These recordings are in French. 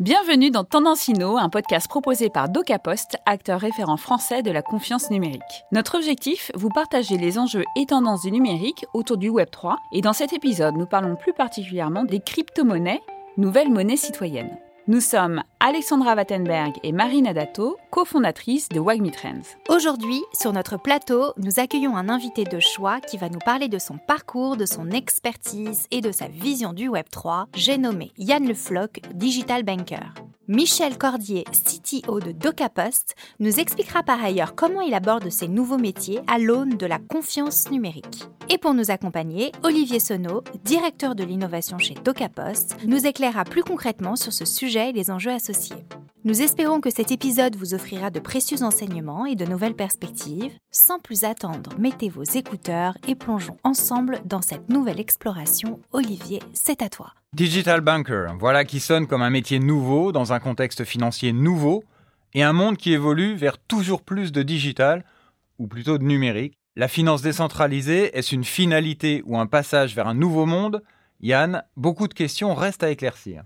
Bienvenue dans Tendance Inno, un podcast proposé par DocaPost, acteur référent français de la confiance numérique. Notre objectif, vous partager les enjeux et tendances du numérique autour du Web3 et dans cet épisode, nous parlons plus particulièrement des crypto-monnaies, nouvelles monnaies citoyennes. Nous sommes Alexandra Wattenberg et Marine Adato, cofondatrices de Wagmi Trends. Aujourd'hui, sur notre plateau, nous accueillons un invité de choix qui va nous parler de son parcours, de son expertise et de sa vision du Web3. J'ai nommé Yann Le Floch, Digital Banker. Michel Cordier, CTO de DocaPost, nous expliquera par ailleurs comment il aborde ces nouveaux métiers à l'aune de la confiance numérique. Et pour nous accompagner, Olivier Sonneau, directeur de l'innovation chez DocaPost, nous éclairera plus concrètement sur ce sujet et les enjeux associés. Nous espérons que cet épisode vous offrira de précieux enseignements et de nouvelles perspectives. Sans plus attendre, mettez vos écouteurs et plongeons ensemble dans cette nouvelle exploration. Olivier, c'est à toi. Digital Banker, voilà qui sonne comme un métier nouveau dans un contexte financier nouveau et un monde qui évolue vers toujours plus de digital, ou plutôt de numérique. La finance décentralisée, est-ce une finalité ou un passage vers un nouveau monde? Yann, beaucoup de questions restent à éclaircir.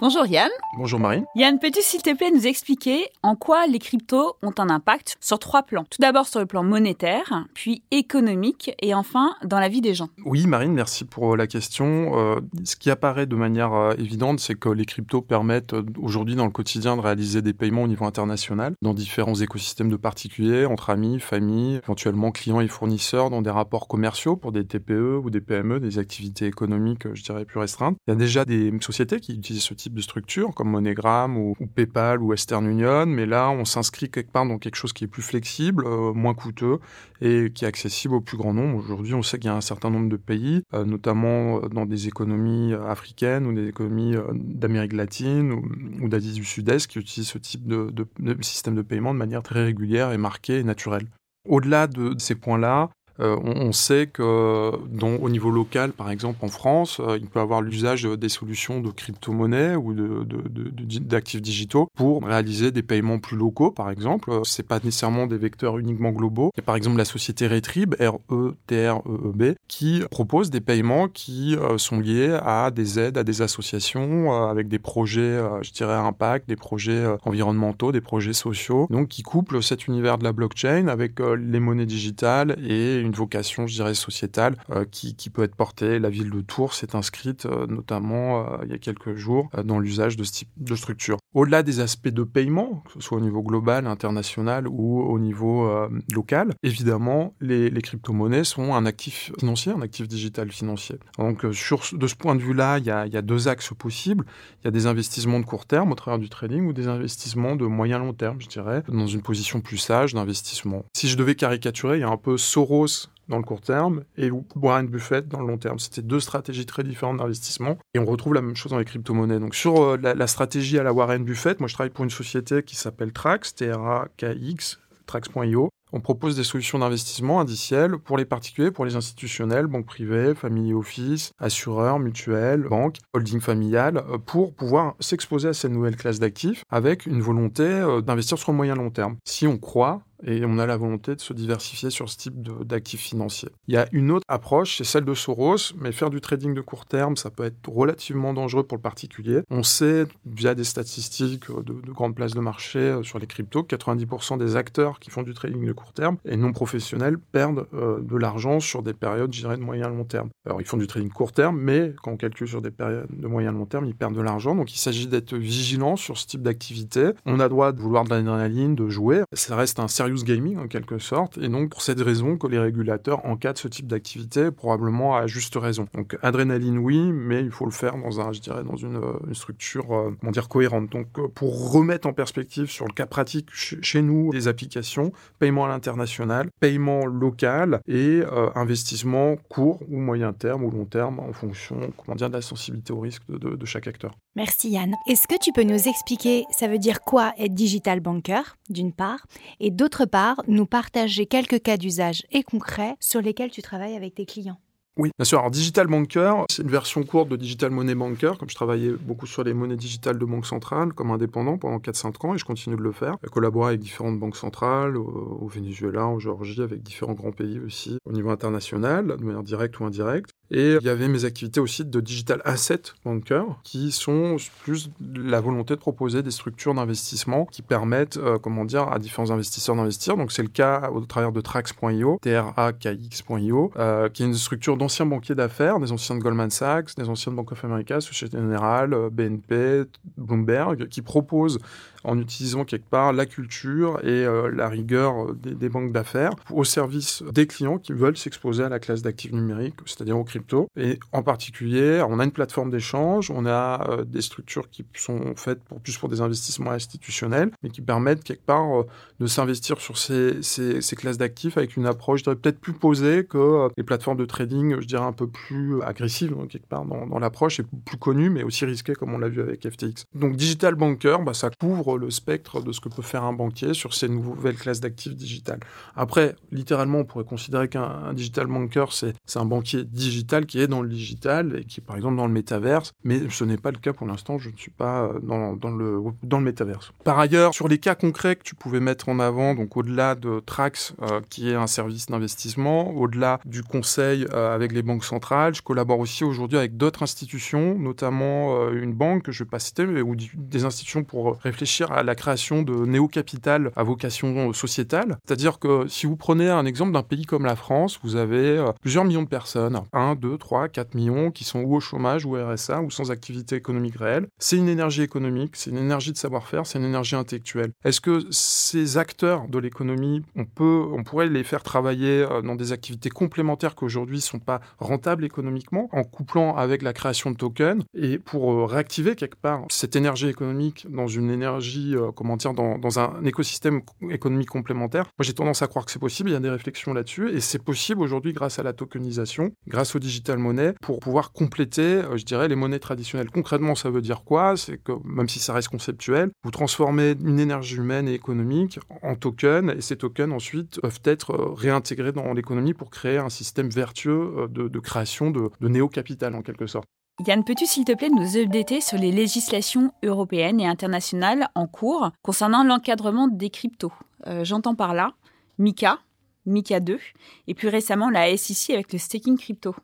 Bonjour Yann. Bonjour Marine. Yann, peux-tu s'il te plaît nous expliquer en quoi les cryptos ont un impact sur trois plans? Tout d'abord sur le plan monétaire, puis économique et enfin dans la vie des gens. Oui Marine, merci pour la question. Euh, ce qui apparaît de manière euh, évidente, c'est que les cryptos permettent euh, aujourd'hui dans le quotidien de réaliser des paiements au niveau international, dans différents écosystèmes de particuliers, entre amis, familles, éventuellement clients et fournisseurs, dans des rapports commerciaux pour des TPE ou des PME, des activités économiques, je dirais, plus restreintes. Il y a déjà des sociétés qui utilisent ce type de structure comme MoneyGram ou, PayPal ou Western Union, mais là on s'inscrit quelque part dans quelque chose qui est plus flexible, euh, moins coûteux et qui est accessible au plus grand nombre. Aujourd'hui on sait qu'il y a un certain nombre de pays, euh, notamment euh, dans des économies africaines ou des économies d'Amérique latine ou, d'Asie du Sud-Est qui utilisent ce type de, de système de paiement de manière très régulière et marquée et naturelle. Au-delà de ces points-là, euh, on, sait que au niveau local, par exemple en France, euh, il peut avoir l'usage des solutions de crypto-monnaie ou d'actifs digitaux pour réaliser des paiements plus locaux, par exemple. Euh, c'est pas nécessairement des vecteurs uniquement globaux. Il y a par exemple la société Retrib, R-E-T-R-E-E-B, qui propose des paiements qui sont liés à des aides, à des associations, avec des projets, je dirais, à impact, des projets environnementaux, des projets sociaux, donc qui couplent cet univers de la blockchain avec les monnaies digitales et une vocation, je dirais, sociétale euh, qui, peut être portée. La ville de Tours s'est inscrite euh, notamment euh, il y a quelques jours dans l'usage de ce type de structure. Au-delà des aspects de paiement, que ce soit au niveau global, international ou au niveau local, évidemment, les, crypto-monnaies sont un actif financier, un actif digital financier. Donc, sur, de ce point de vue-là, il il y a deux axes possibles. Il y a des investissements de court terme au travers du trading ou des investissements de moyen long terme, je dirais, dans une position plus sage d'investissement. Si je devais caricaturer, il y a un peu Soros dans le court terme et Warren Buffett dans le long terme. C'était deux stratégies très différentes d'investissement et on retrouve la même chose dans les crypto-monnaies. Donc sur euh, la, stratégie à la Warren Buffett, moi je travaille pour une société qui s'appelle Trax, T-R-A-K-X, Trax.io. On propose des solutions d'investissement indicielles pour les particuliers, pour les institutionnels, banques privées, family office, assureurs, mutuelles, banques, holding familiales, euh, pour pouvoir s'exposer à cette nouvelle classe d'actifs avec une volonté euh, d'investir sur le moyen long terme. Si on croit et on a la volonté de se diversifier sur ce type d'actifs financiers. Il y a une autre approche, c'est celle de Soros, mais faire du trading de court terme, ça peut être relativement dangereux pour le particulier. On sait, via des statistiques de, de grandes places de marché euh, sur les cryptos, que 90% des acteurs qui font du trading de court terme et non professionnels perdent euh, de l'argent sur des périodes, je de moyen long terme. Alors, ils font du trading court terme, mais quand on calcule sur des périodes de moyen long terme, ils perdent de l'argent. Donc, il s'agit d'être vigilant sur ce type d'activité. On a droit de vouloir de l'adrénaline, de jouer. Ça reste un sérieux gaming en quelque sorte, et donc pour cette raison que les régulateurs encadrent ce type d'activité, probablement à juste raison. Donc adrénaline oui, mais il faut le faire dans un, je dirais, dans une, euh, structure, euh, comment dire, cohérente. Donc euh, pour remettre en perspective sur le cas pratique chez nous des applications, paiement à l'international, paiement local et investissement court ou moyen terme ou long terme en fonction, comment dire, de la sensibilité au risque de, de chaque acteur. Merci Yann. Est-ce que tu peux nous expliquer, ça veut dire quoi être digital banker, d'une part, et d'autre part, nous partager quelques cas d'usage et concrets sur lesquels tu travailles avec tes clients Oui, bien sûr. Alors, Digital Banker, c'est une version courte de Digital Money Banker. Comme je travaillais beaucoup sur les monnaies digitales de banque centrale comme indépendant pendant 4-5 ans et je continue de le faire. J'ai collaboré avec différentes banques centrales, au, Venezuela, en Géorgie, avec différents grands pays aussi, au niveau international, de manière directe ou indirecte. Et il y avait mes activités aussi de digital asset banker, qui sont plus la volonté de proposer des structures d'investissement qui permettent, euh, comment dire, à différents investisseurs d'investir. Donc c'est le cas au travers de Trax.io, T-R-A-K-X.io, euh, qui est une structure d'anciens banquiers d'affaires, des anciens de Goldman Sachs, des anciens de Bank of America, Société Générale, euh, BNP, Bloomberg, qui proposent en utilisant quelque part la culture et euh, la rigueur euh, des, banques d'affaires au service des clients qui veulent s'exposer à la classe d'actifs numériques, c'est-à-dire aux crypto. Et en particulier, on a une plateforme d'échange, on a euh, des structures qui sont faites pour, plus pour des investissements institutionnels, mais qui permettent quelque part de s'investir sur ces, ces, classes d'actifs avec une approche, peut-être plus posée que les plateformes de trading, je dirais un peu plus agressives, hein, quelque part dans, l'approche, et plus connue, mais aussi risquée comme on l'a vu avec FTX. Donc Digital Banker, bah, ça couvre le spectre de ce que peut faire un banquier sur ces nouvelles classes d'actifs digitales. Après, littéralement, on pourrait considérer qu'un digital banker, c'est un banquier digital qui est dans le digital et qui est par exemple dans le métaverse, mais ce n'est pas le cas pour l'instant, je ne suis pas euh, dans, dans, le, dans le métaverse. Par ailleurs, sur les cas concrets que tu pouvais mettre en avant, donc au-delà de Trax, euh, qui est un service d'investissement, au-delà du conseil euh, avec les banques centrales, je collabore aussi aujourd'hui avec d'autres institutions, notamment une banque que je ne vais pas citer, ou des institutions pour réfléchir à la création de néo-capital à vocation sociétale. C'est-à-dire que si vous prenez un exemple d'un pays comme la France, vous avez euh, plusieurs millions de personnes, 1, 2, 3, 4 millions, qui sont ou au chômage, ou RSA, ou sans activité économique réelle. C'est une énergie économique, c'est une énergie de savoir-faire, c'est une énergie intellectuelle. Est-ce que ces acteurs de l'économie, on on pourrait les faire travailler euh, dans des activités complémentaires qui aujourd'hui sont pas rentables économiquement, en couplant avec la création de tokens et pour euh, réactiver quelque part cette énergie économique dans une énergie euh, comment dire, dans, un écosystème économique complémentaire. Moi, j'ai tendance à croire que c'est possible. Il y a des réflexions là-dessus et c'est possible aujourd'hui grâce à la tokenisation, grâce au digital money, pour pouvoir compléter, euh, je dirais, les monnaies traditionnelles. Concrètement, ça veut dire quoi? C'est que même si ça reste conceptuel, vous transformez une énergie humaine et économique en tokens et ces tokens ensuite peuvent être euh, réintégrés dans l'économie pour créer un système vertueux de, création de néo-capital en quelque sorte. Yann, peux-tu s'il te plaît nous updater sur les législations européennes et internationales en cours concernant l'encadrement des cryptos? Euh, J'entends par là MICA, MICA 2, et plus récemment la SEC avec le staking crypto.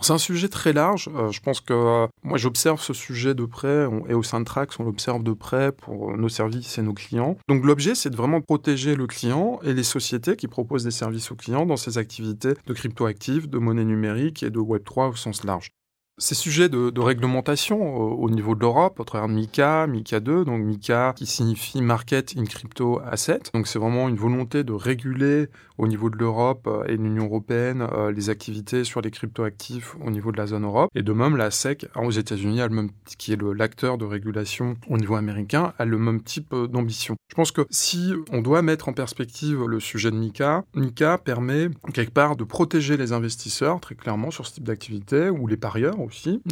C'est un sujet très large. Euh, je pense que euh, moi, j'observe ce sujet de près et au sein de Trax, on l'observe de près pour nos services et nos clients. Donc, l'objet, c'est de vraiment protéger le client et les sociétés qui proposent des services aux clients dans ces activités de crypto-actifs, de monnaie numérique et de Web3 au sens large. Ces sujets de, réglementation au, niveau de l'Europe, au travers de MICA, MICA 2, donc MICA qui signifie Market in Crypto Asset. Donc c'est vraiment une volonté de réguler au niveau de l'Europe euh, et de l'Union européenne euh, les activités sur les cryptoactifs au niveau de la zone Europe. Et de même, la SEC aux États-Unis, qui est l'acteur de régulation au niveau américain, a le même type euh, d'ambition. Je pense que si on doit mettre en perspective le sujet de MICA, MICA permet quelque part de protéger les investisseurs très clairement sur ce type d'activité ou les parieurs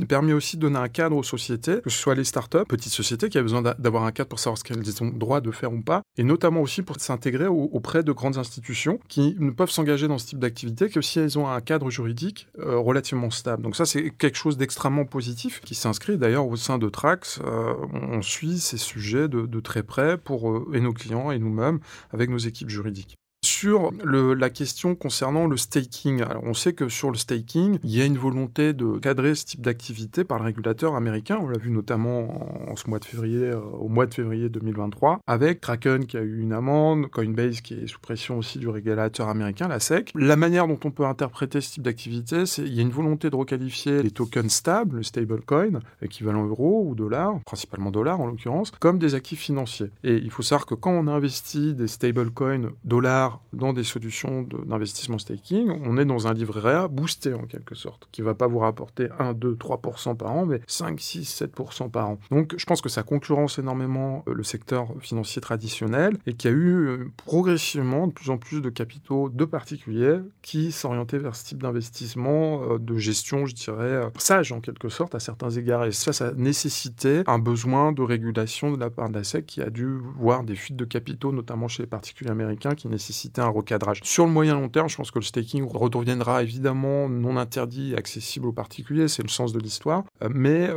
permet aussi de donner un cadre aux sociétés, que ce soit les startups, petites sociétés qui ont besoin d'avoir un cadre pour savoir ce qu'elles ont droit de faire ou pas, et notamment aussi pour s'intégrer auprès de grandes institutions qui ne peuvent s'engager dans ce type d'activité que si elles ont un cadre juridique euh, relativement stable. Donc ça, c'est quelque chose d'extrêmement positif qui s'inscrit d'ailleurs au sein de Trax. Euh, on suit ces sujets de, de très près pour euh, et nos clients et nous-mêmes avec nos équipes juridiques sur la question concernant le staking. Alors, on sait que sur le staking, il y a une volonté de cadrer ce type d'activité par le régulateur américain. On l'a vu notamment en, ce mois de février, euh, au mois de février 2023, avec Kraken qui a eu une amende, Coinbase qui est sous pression aussi du régulateur américain, la SEC. La manière dont on peut interpréter ce type d'activité, c'est il y a une volonté de requalifier les tokens stables, le stablecoin, équivalent euro ou dollar, principalement dollar en l'occurrence, comme des actifs financiers. Et il faut savoir que quand on investit des stablecoins dollars dans des solutions d'investissement staking, on est dans un livret A boosté en quelque sorte, qui va pas vous rapporter 1, 2, 3% par an, mais 5, 6, 7% par an. Donc je pense que ça concurrence énormément euh, le secteur financier traditionnel et qu'il y a eu euh, progressivement de plus en plus de capitaux de particuliers qui s'orientaient vers ce type d'investissement, euh, de gestion, je dirais, sage en quelque sorte à certains égards. Et ça, ça nécessitait un besoin de régulation de la part de la SEC qui a dû voir des fuites de capitaux, notamment chez les particuliers américains, qui nécessitaient recadrage. Sur le moyen long terme, je pense que le staking redeviendra évidemment non interdit et accessible aux particuliers, c'est le sens de l'histoire, euh, mais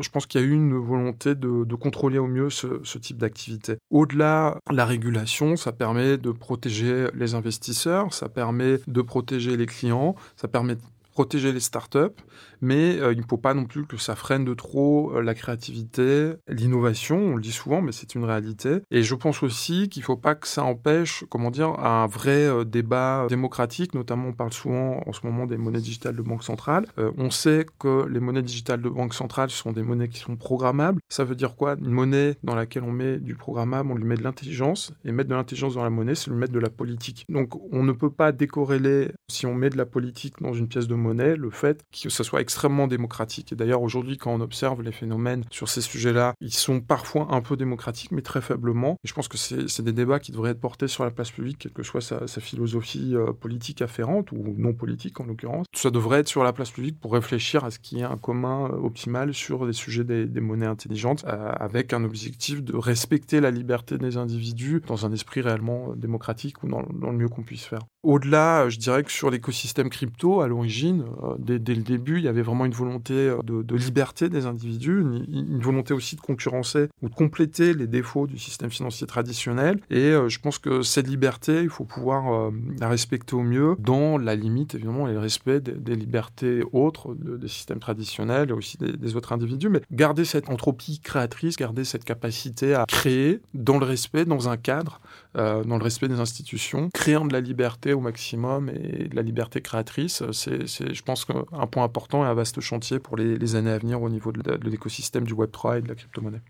je pense qu'il y a eu une volonté de, contrôler au mieux ce, ce type d'activité. Au-delà, la régulation, ça permet de protéger les investisseurs, ça permet de protéger les clients, ça permet protéger les startups, mais euh, il ne faut pas non plus que ça freine de trop euh, la créativité, l'innovation, on le dit souvent, mais c'est une réalité. Et je pense aussi qu'il ne faut pas que ça empêche, comment dire, un vrai euh, débat démocratique, notamment on parle souvent en ce moment des monnaies digitales de banque centrale. on sait que les monnaies digitales de banque centrale sont des monnaies qui sont programmables. Ça veut dire quoi? Une monnaie dans laquelle on met du programmable, on lui met de l'intelligence, et mettre de l'intelligence dans la monnaie, c'est lui mettre de la politique. Donc on ne peut pas décorréler, si on met de la politique dans une pièce de monnaie, le fait que ça soit extrêmement démocratique. Et d'ailleurs, aujourd'hui, quand on observe les phénomènes sur ces sujets-là, ils sont parfois un peu démocratiques, mais très faiblement. Et je pense que c'est des débats qui devraient être portés sur la place publique, quelle que soit sa, philosophie euh, politique afférente, ou non politique en l'occurrence. Ça devrait être sur la place publique pour réfléchir à ce qui est un commun euh, optimal sur les sujets des, monnaies intelligentes, euh, avec un objectif de respecter la liberté des individus dans un esprit réellement démocratique ou dans le mieux qu'on puisse faire. Au-delà, je dirais que sur l'écosystème crypto, à l'origine, euh, dès, le début, il y avait vraiment une volonté euh, de, liberté des individus, une, volonté aussi de concurrencer ou de compléter les défauts du système financier traditionnel. Et euh, je pense que cette liberté, il faut pouvoir la respecter au mieux, dans la limite, évidemment, et le respect des, libertés autres des systèmes traditionnels et aussi des, des, autres individus. Mais garder cette entropie créatrice, garder cette capacité à créer dans le respect, dans un cadre, dans le respect des institutions, créant de la liberté au maximum et de la liberté créatrice. C'est, je pense, un point important et un vaste chantier pour les, années à venir au niveau de, l'écosystème du Web3 et de la crypto-monnaie.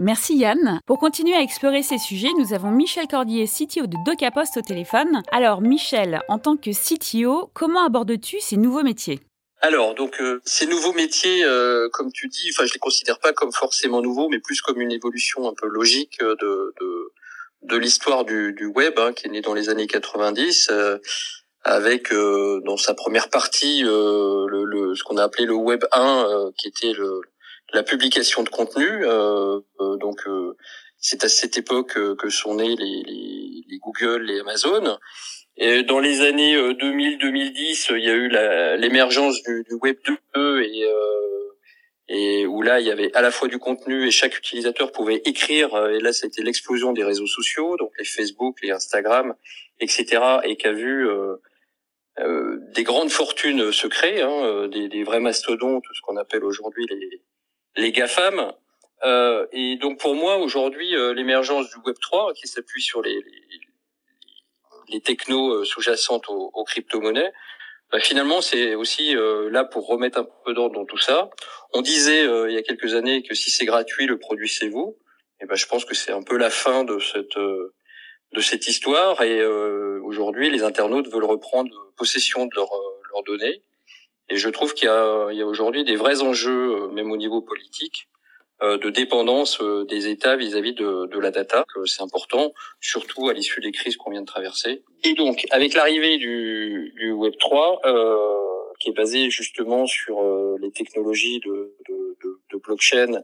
Merci Yann. Pour continuer à explorer ces sujets, nous avons Michel Cordier, CTO de DocaPost au téléphone. Alors Michel, en tant que CTO, comment abordes-tu ces nouveaux métiers? Alors, donc euh, ces nouveaux métiers, euh, comme tu dis, enfin je les considère pas comme forcément nouveaux, mais plus comme une évolution un peu logique de, de de l'histoire du, du, web, hein, qui est né dans les années 90, euh, avec euh, dans sa première partie euh, le, le, ce qu'on a appelé le Web 1, qui était le, la publication de contenu. donc c'est à cette époque que sont nés les, les, les, Google, les Amazon. Et dans les années 2000-2010, il y a eu l'émergence du, du, Web 2 et et où là il y avait à la fois du contenu et chaque utilisateur pouvait écrire euh, et là c'était l'explosion des réseaux sociaux donc les Facebook les Instagram etc et qu'a vu euh, euh, des grandes fortunes se créer hein, euh, des, des, vrais mastodontes ce qu'on appelle aujourd'hui les les gafam. Euh, et donc pour moi aujourd'hui l'émergence du Web 3 qui s'appuie sur les, les, les technos sous-jacentes aux, aux crypto-monnaies bah, finalement, c'est aussi euh, là pour remettre un peu d'ordre dans tout ça. On disait euh, il y a quelques années que si c'est gratuit, le produit c'est vous. Et ben, je pense que c'est un peu la fin de cette euh, de cette histoire. Et aujourd'hui, les internautes veulent reprendre possession de leurs leurs données. Et je trouve qu'il y a, il y a aujourd'hui des vrais enjeux, même au niveau politique, euh, de dépendance euh, des États vis-à-vis de, de, la data. C'est important, surtout à l'issue des crises qu'on vient de traverser. Et donc, avec l'arrivée du, du Web 3, euh, qui est basé justement sur euh, les technologies de, de, de, blockchain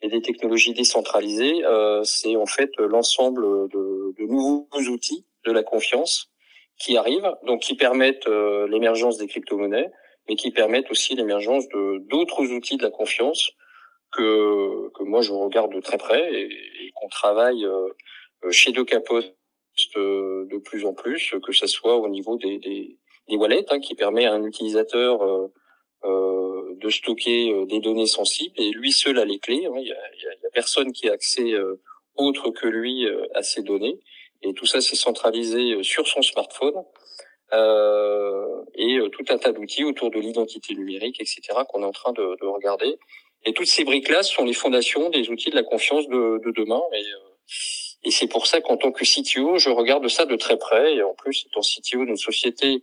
et des technologies décentralisées, euh, c'est en fait l'ensemble de, de, nouveaux outils de la confiance qui arrivent, donc qui permettent l'émergence des crypto-monnaies, mais qui permettent aussi l'émergence d'autres outils de la confiance que, que moi je regarde de très près et, qu'on travaille euh, chez DocaPost euh, de plus en plus, que ce soit au niveau des, des, des wallets, hein, qui permet à un utilisateur euh, euh, de stocker des données sensibles et lui seul a les clés. Hein. Il y, a, a, personne qui a accès autre que lui à ces données. Et tout ça, c'est centralisé sur son smartphone. Euh, et tout un tas d'outils autour de l'identité numérique, etc., qu'on est en train de, de regarder. Et toutes ces briques-là sont les fondations des outils de la confiance de, de demain. Et, euh, et c'est pour ça qu'en tant que CTO, je regarde ça de très près. Et en plus, étant CTO d'une société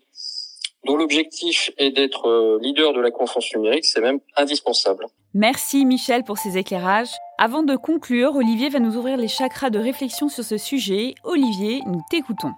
dont l'objectif est d'être euh, leader de la confiance numérique, c'est même indispensable. Merci Michel pour ces éclairages. Avant de conclure, Olivier va nous ouvrir les chakras de réflexion sur ce sujet. Olivier, nous t'écoutons.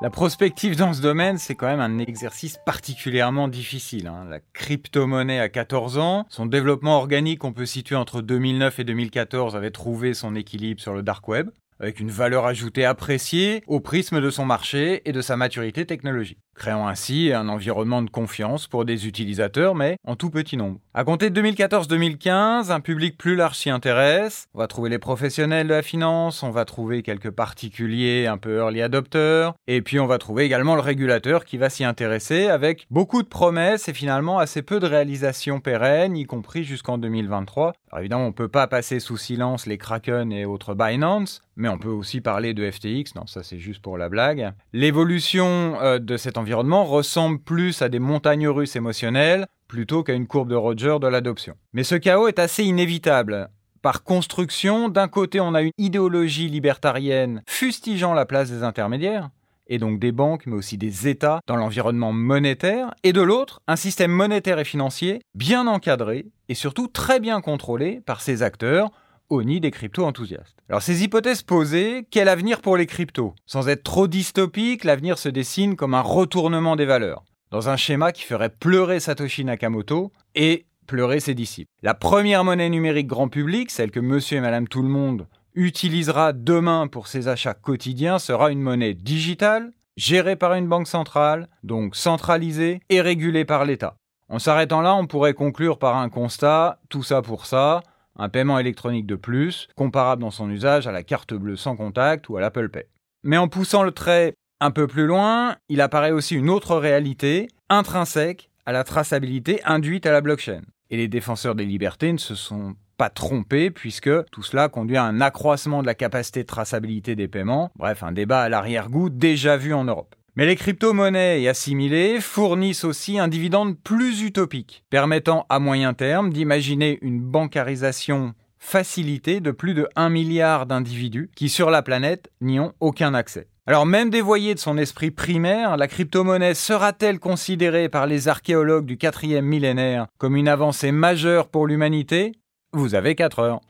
La prospective dans ce domaine, c'est quand même un exercice particulièrement difficile. Hein. La crypto-monnaie à 14 ans, son développement organique, on peut situer entre 2009 et 2014, avait trouvé son équilibre sur le dark web. Avec une valeur ajoutée appréciée au prisme de son marché et de sa maturité technologique créant ainsi un environnement de confiance pour des utilisateurs, mais en tout petit nombre. À compter de 2014-2015, un public plus large s'y intéresse. On va trouver les professionnels de la finance, on va trouver quelques particuliers un peu early adopteurs, et puis on va trouver également le régulateur qui va s'y intéresser avec beaucoup de promesses et finalement assez peu de réalisations pérennes, y compris jusqu'en 2023. Alors évidemment, on ne peut pas passer sous silence les Kraken et autres Binance, mais on peut aussi parler de FTX, non ça c'est juste pour la blague. L'évolution euh, de cet environnement ressemble plus à des montagnes russes émotionnelles plutôt qu'à une courbe de Roger de l'adoption. Mais ce chaos est assez inévitable. Par construction, d'un côté on a une idéologie libertarienne fustigeant la place des intermédiaires, et donc des banques, mais aussi des États dans l'environnement monétaire, et de l'autre, un système monétaire et financier bien encadré et surtout très bien contrôlé par ses acteurs, au nid des crypto-enthousiastes. Alors ces hypothèses posées, quel avenir pour les cryptos? Sans être trop dystopique, l'avenir se dessine comme un retournement des valeurs, dans un schéma qui ferait pleurer Satoshi Nakamoto et pleurer ses disciples. La première monnaie numérique grand public, celle que monsieur et madame tout le monde utilisera demain pour ses achats quotidiens, sera une monnaie digitale, gérée par une banque centrale, donc centralisée et régulée par l'État. En s'arrêtant là, on pourrait conclure par un constat, tout ça pour ça, un paiement électronique de plus, comparable dans son usage à la carte bleue sans contact ou à l'Apple Pay. Mais en poussant le trait un peu plus loin, il apparaît aussi une autre réalité, intrinsèque à la traçabilité induite à la blockchain. Et les défenseurs des libertés ne se sont pas trompés puisque tout cela conduit à un accroissement de la capacité de traçabilité des paiements, bref, un débat à l'arrière-goût déjà vu en Europe. Mais les crypto-monnaies et assimilées fournissent aussi un dividende plus utopique, permettant à moyen terme d'imaginer une bancarisation facilitée de plus de 1 milliard d'individus qui sur la planète n'y ont aucun accès. Alors même dévoyée de son esprit primaire, la crypto-monnaie sera-t-elle considérée par les archéologues du quatrième millénaire comme une avancée majeure pour l'humanité? Vous avez 4 heures.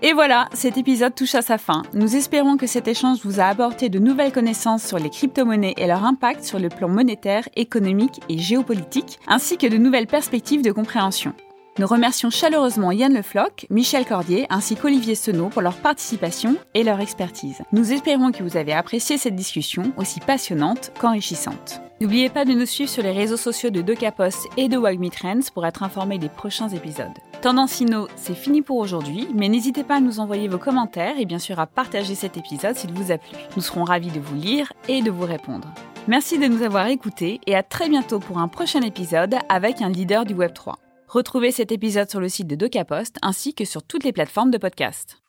Et voilà, cet épisode touche à sa fin. Nous espérons que cet échange vous a apporté de nouvelles connaissances sur les crypto-monnaies et leur impact sur le plan monétaire, économique et géopolitique, ainsi que de nouvelles perspectives de compréhension. Nous remercions chaleureusement Yann Lefloc, Michel Cordier ainsi qu'Olivier Senot pour leur participation et leur expertise. Nous espérons que vous avez apprécié cette discussion aussi passionnante qu'enrichissante. N'oubliez pas de nous suivre sur les réseaux sociaux de DocaPost et de Wagme Trends pour être informé des prochains épisodes. Tendancino, c'est fini pour aujourd'hui, mais n'hésitez pas à nous envoyer vos commentaires et bien sûr à partager cet épisode s'il vous a plu. Nous serons ravis de vous lire et de vous répondre. Merci de nous avoir écoutés et à très bientôt pour un prochain épisode avec un leader du Web3. Retrouvez cet épisode sur le site de DocaPost ainsi que sur toutes les plateformes de podcast.